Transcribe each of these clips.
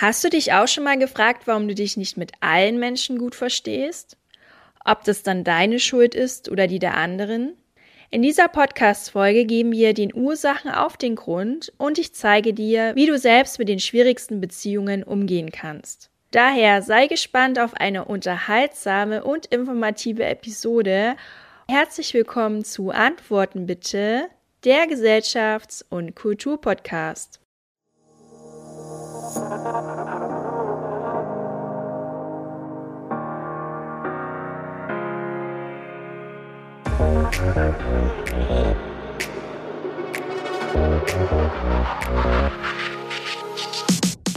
Hast du dich auch schon mal gefragt, warum du dich nicht mit allen Menschen gut verstehst? Ob das dann deine Schuld ist oder die der anderen? In dieser Podcast-Folge geben wir den Ursachen auf den Grund und ich zeige dir, wie du selbst mit den schwierigsten Beziehungen umgehen kannst. Daher sei gespannt auf eine unterhaltsame und informative Episode. Herzlich willkommen zu Antworten bitte, der Gesellschafts- und Kulturpodcast.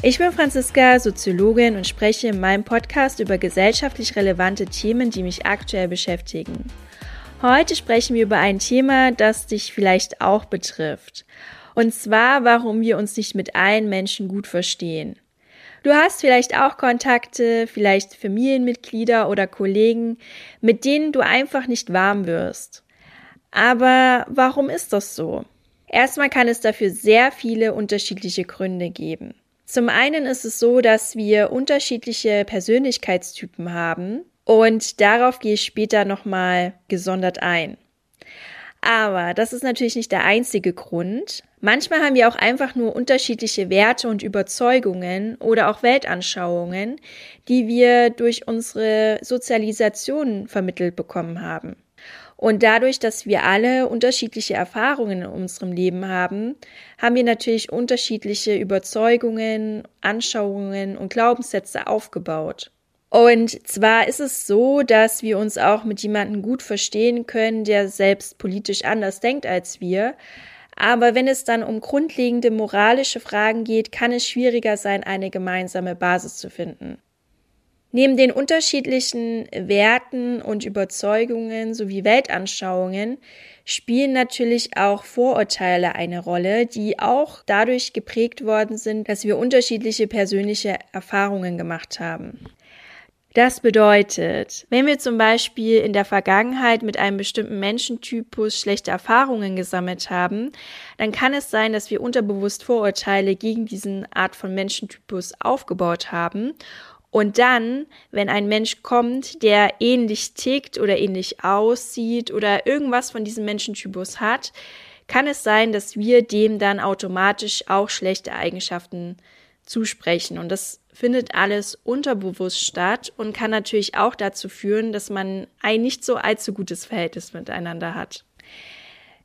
Ich bin Franziska, Soziologin und spreche in meinem Podcast über gesellschaftlich relevante Themen, die mich aktuell beschäftigen. Heute sprechen wir über ein Thema, das dich vielleicht auch betrifft. Und zwar, warum wir uns nicht mit allen Menschen gut verstehen. Du hast vielleicht auch Kontakte, vielleicht Familienmitglieder oder Kollegen, mit denen du einfach nicht warm wirst. Aber warum ist das so? Erstmal kann es dafür sehr viele unterschiedliche Gründe geben. Zum einen ist es so, dass wir unterschiedliche Persönlichkeitstypen haben und darauf gehe ich später nochmal gesondert ein. Aber das ist natürlich nicht der einzige Grund. Manchmal haben wir auch einfach nur unterschiedliche Werte und Überzeugungen oder auch Weltanschauungen, die wir durch unsere Sozialisation vermittelt bekommen haben. Und dadurch, dass wir alle unterschiedliche Erfahrungen in unserem Leben haben, haben wir natürlich unterschiedliche Überzeugungen, Anschauungen und Glaubenssätze aufgebaut. Und zwar ist es so, dass wir uns auch mit jemandem gut verstehen können, der selbst politisch anders denkt als wir. Aber wenn es dann um grundlegende moralische Fragen geht, kann es schwieriger sein, eine gemeinsame Basis zu finden. Neben den unterschiedlichen Werten und Überzeugungen sowie Weltanschauungen spielen natürlich auch Vorurteile eine Rolle, die auch dadurch geprägt worden sind, dass wir unterschiedliche persönliche Erfahrungen gemacht haben. Das bedeutet, wenn wir zum Beispiel in der Vergangenheit mit einem bestimmten Menschentypus schlechte Erfahrungen gesammelt haben, dann kann es sein, dass wir unterbewusst Vorurteile gegen diesen Art von Menschentypus aufgebaut haben. Und dann, wenn ein Mensch kommt, der ähnlich tickt oder ähnlich aussieht oder irgendwas von diesem Menschentypus hat, kann es sein, dass wir dem dann automatisch auch schlechte Eigenschaften zusprechen. Und das findet alles unterbewusst statt und kann natürlich auch dazu führen, dass man ein nicht so allzu gutes Verhältnis miteinander hat.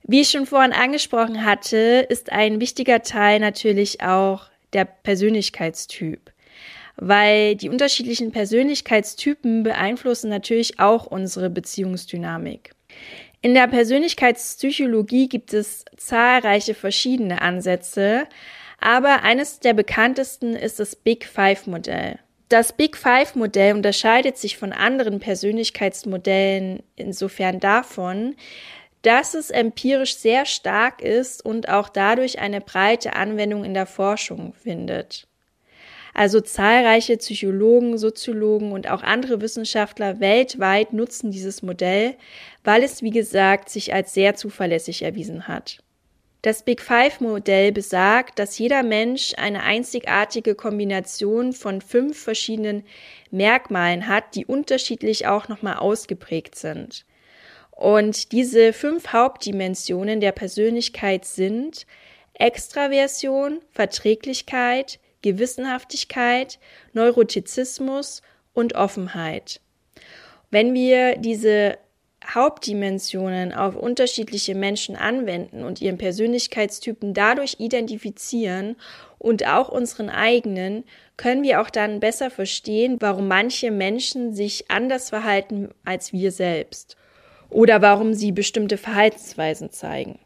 Wie ich schon vorhin angesprochen hatte, ist ein wichtiger Teil natürlich auch der Persönlichkeitstyp weil die unterschiedlichen Persönlichkeitstypen beeinflussen natürlich auch unsere Beziehungsdynamik. In der Persönlichkeitspsychologie gibt es zahlreiche verschiedene Ansätze, aber eines der bekanntesten ist das Big Five Modell. Das Big Five Modell unterscheidet sich von anderen Persönlichkeitsmodellen insofern davon, dass es empirisch sehr stark ist und auch dadurch eine breite Anwendung in der Forschung findet. Also zahlreiche Psychologen, Soziologen und auch andere Wissenschaftler weltweit nutzen dieses Modell, weil es, wie gesagt, sich als sehr zuverlässig erwiesen hat. Das Big Five Modell besagt, dass jeder Mensch eine einzigartige Kombination von fünf verschiedenen Merkmalen hat, die unterschiedlich auch nochmal ausgeprägt sind. Und diese fünf Hauptdimensionen der Persönlichkeit sind Extraversion, Verträglichkeit, Gewissenhaftigkeit, Neurotizismus und Offenheit. Wenn wir diese Hauptdimensionen auf unterschiedliche Menschen anwenden und ihren Persönlichkeitstypen dadurch identifizieren und auch unseren eigenen, können wir auch dann besser verstehen, warum manche Menschen sich anders verhalten als wir selbst oder warum sie bestimmte Verhaltensweisen zeigen.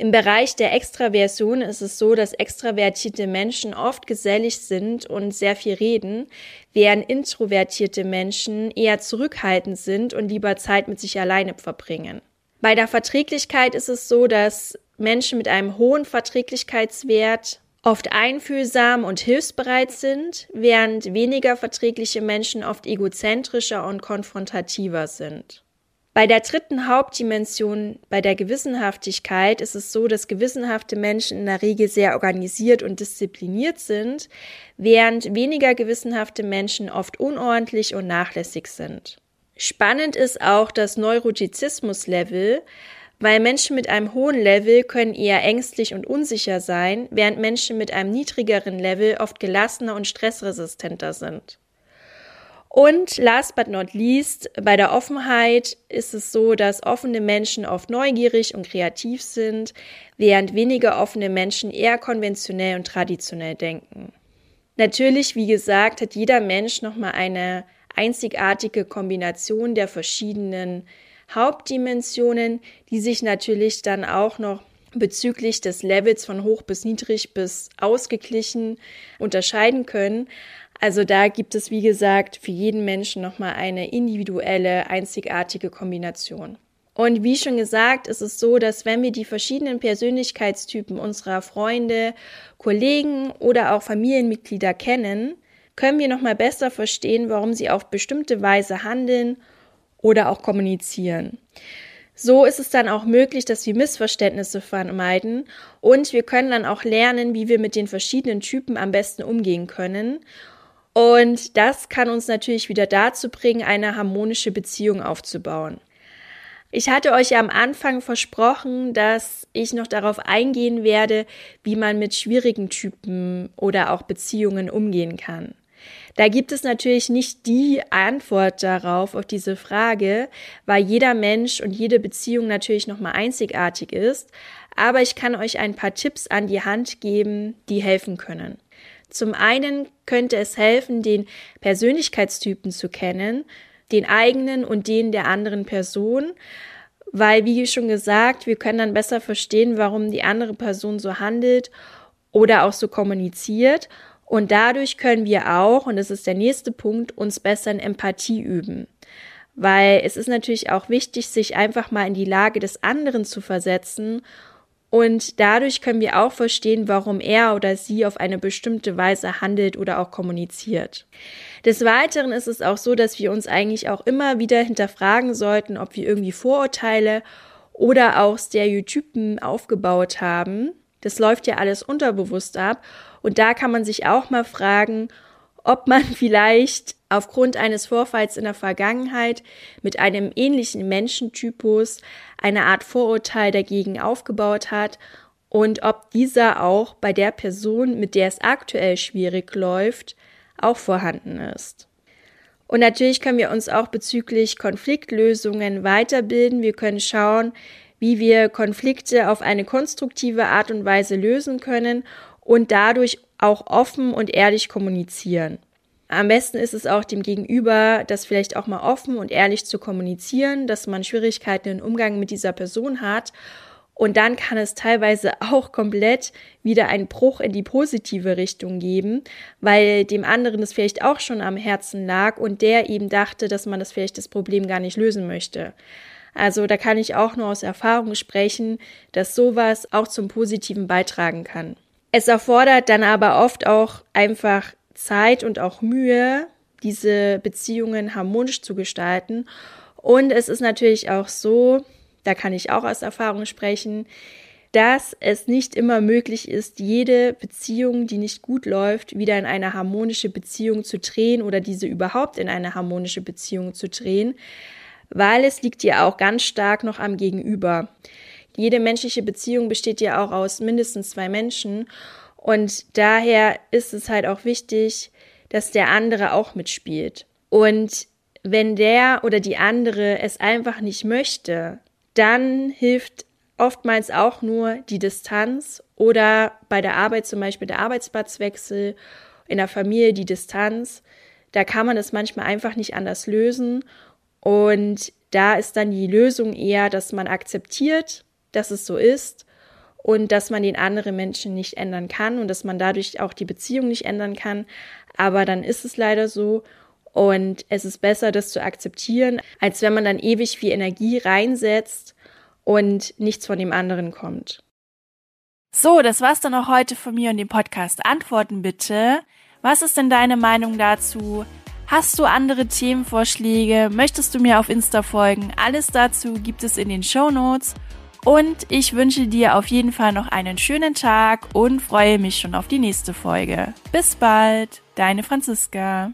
Im Bereich der Extraversion ist es so, dass extravertierte Menschen oft gesellig sind und sehr viel reden, während introvertierte Menschen eher zurückhaltend sind und lieber Zeit mit sich alleine verbringen. Bei der Verträglichkeit ist es so, dass Menschen mit einem hohen Verträglichkeitswert oft einfühlsam und hilfsbereit sind, während weniger verträgliche Menschen oft egozentrischer und konfrontativer sind. Bei der dritten Hauptdimension, bei der Gewissenhaftigkeit, ist es so, dass gewissenhafte Menschen in der Regel sehr organisiert und diszipliniert sind, während weniger gewissenhafte Menschen oft unordentlich und nachlässig sind. Spannend ist auch das Neurotizismus-Level, weil Menschen mit einem hohen Level können eher ängstlich und unsicher sein, während Menschen mit einem niedrigeren Level oft gelassener und stressresistenter sind. Und last but not least, bei der Offenheit ist es so, dass offene Menschen oft neugierig und kreativ sind, während weniger offene Menschen eher konventionell und traditionell denken. Natürlich, wie gesagt, hat jeder Mensch nochmal eine einzigartige Kombination der verschiedenen Hauptdimensionen, die sich natürlich dann auch noch bezüglich des Levels von hoch bis niedrig bis ausgeglichen unterscheiden können. Also da gibt es, wie gesagt, für jeden Menschen nochmal eine individuelle, einzigartige Kombination. Und wie schon gesagt, ist es so, dass wenn wir die verschiedenen Persönlichkeitstypen unserer Freunde, Kollegen oder auch Familienmitglieder kennen, können wir nochmal besser verstehen, warum sie auf bestimmte Weise handeln oder auch kommunizieren. So ist es dann auch möglich, dass wir Missverständnisse vermeiden und wir können dann auch lernen, wie wir mit den verschiedenen Typen am besten umgehen können und das kann uns natürlich wieder dazu bringen, eine harmonische Beziehung aufzubauen. Ich hatte euch ja am Anfang versprochen, dass ich noch darauf eingehen werde, wie man mit schwierigen Typen oder auch Beziehungen umgehen kann. Da gibt es natürlich nicht die Antwort darauf, auf diese Frage, weil jeder Mensch und jede Beziehung natürlich nochmal einzigartig ist. Aber ich kann euch ein paar Tipps an die Hand geben, die helfen können. Zum einen könnte es helfen, den Persönlichkeitstypen zu kennen, den eigenen und den der anderen Person, weil, wie schon gesagt, wir können dann besser verstehen, warum die andere Person so handelt oder auch so kommuniziert. Und dadurch können wir auch, und das ist der nächste Punkt, uns besser in Empathie üben. Weil es ist natürlich auch wichtig, sich einfach mal in die Lage des anderen zu versetzen und dadurch können wir auch verstehen, warum er oder sie auf eine bestimmte Weise handelt oder auch kommuniziert. Des Weiteren ist es auch so, dass wir uns eigentlich auch immer wieder hinterfragen sollten, ob wir irgendwie Vorurteile oder auch Stereotypen aufgebaut haben. Das läuft ja alles unterbewusst ab. Und da kann man sich auch mal fragen, ob man vielleicht aufgrund eines Vorfalls in der Vergangenheit mit einem ähnlichen Menschentypus eine Art Vorurteil dagegen aufgebaut hat und ob dieser auch bei der Person, mit der es aktuell schwierig läuft, auch vorhanden ist. Und natürlich können wir uns auch bezüglich Konfliktlösungen weiterbilden. Wir können schauen, wie wir Konflikte auf eine konstruktive Art und Weise lösen können und dadurch auch offen und ehrlich kommunizieren. Am besten ist es auch dem Gegenüber, das vielleicht auch mal offen und ehrlich zu kommunizieren, dass man Schwierigkeiten im Umgang mit dieser Person hat. Und dann kann es teilweise auch komplett wieder einen Bruch in die positive Richtung geben, weil dem anderen es vielleicht auch schon am Herzen lag und der eben dachte, dass man das vielleicht das Problem gar nicht lösen möchte. Also da kann ich auch nur aus Erfahrung sprechen, dass sowas auch zum Positiven beitragen kann. Es erfordert dann aber oft auch einfach Zeit und auch Mühe, diese Beziehungen harmonisch zu gestalten. Und es ist natürlich auch so, da kann ich auch aus Erfahrung sprechen, dass es nicht immer möglich ist, jede Beziehung, die nicht gut läuft, wieder in eine harmonische Beziehung zu drehen oder diese überhaupt in eine harmonische Beziehung zu drehen, weil es liegt ja auch ganz stark noch am Gegenüber. Jede menschliche Beziehung besteht ja auch aus mindestens zwei Menschen und daher ist es halt auch wichtig, dass der andere auch mitspielt. Und wenn der oder die andere es einfach nicht möchte, dann hilft oftmals auch nur die Distanz oder bei der Arbeit zum Beispiel der Arbeitsplatzwechsel, in der Familie die Distanz. Da kann man es manchmal einfach nicht anders lösen. Und da ist dann die Lösung eher, dass man akzeptiert, dass es so ist und dass man den anderen Menschen nicht ändern kann und dass man dadurch auch die Beziehung nicht ändern kann. Aber dann ist es leider so und es ist besser, das zu akzeptieren, als wenn man dann ewig viel Energie reinsetzt und nichts von dem anderen kommt. So, das war's dann auch heute von mir und dem Podcast. Antworten bitte. Was ist denn deine Meinung dazu? Hast du andere Themenvorschläge? Möchtest du mir auf Insta folgen? Alles dazu gibt es in den Show Notes. Und ich wünsche dir auf jeden Fall noch einen schönen Tag und freue mich schon auf die nächste Folge. Bis bald, deine Franziska.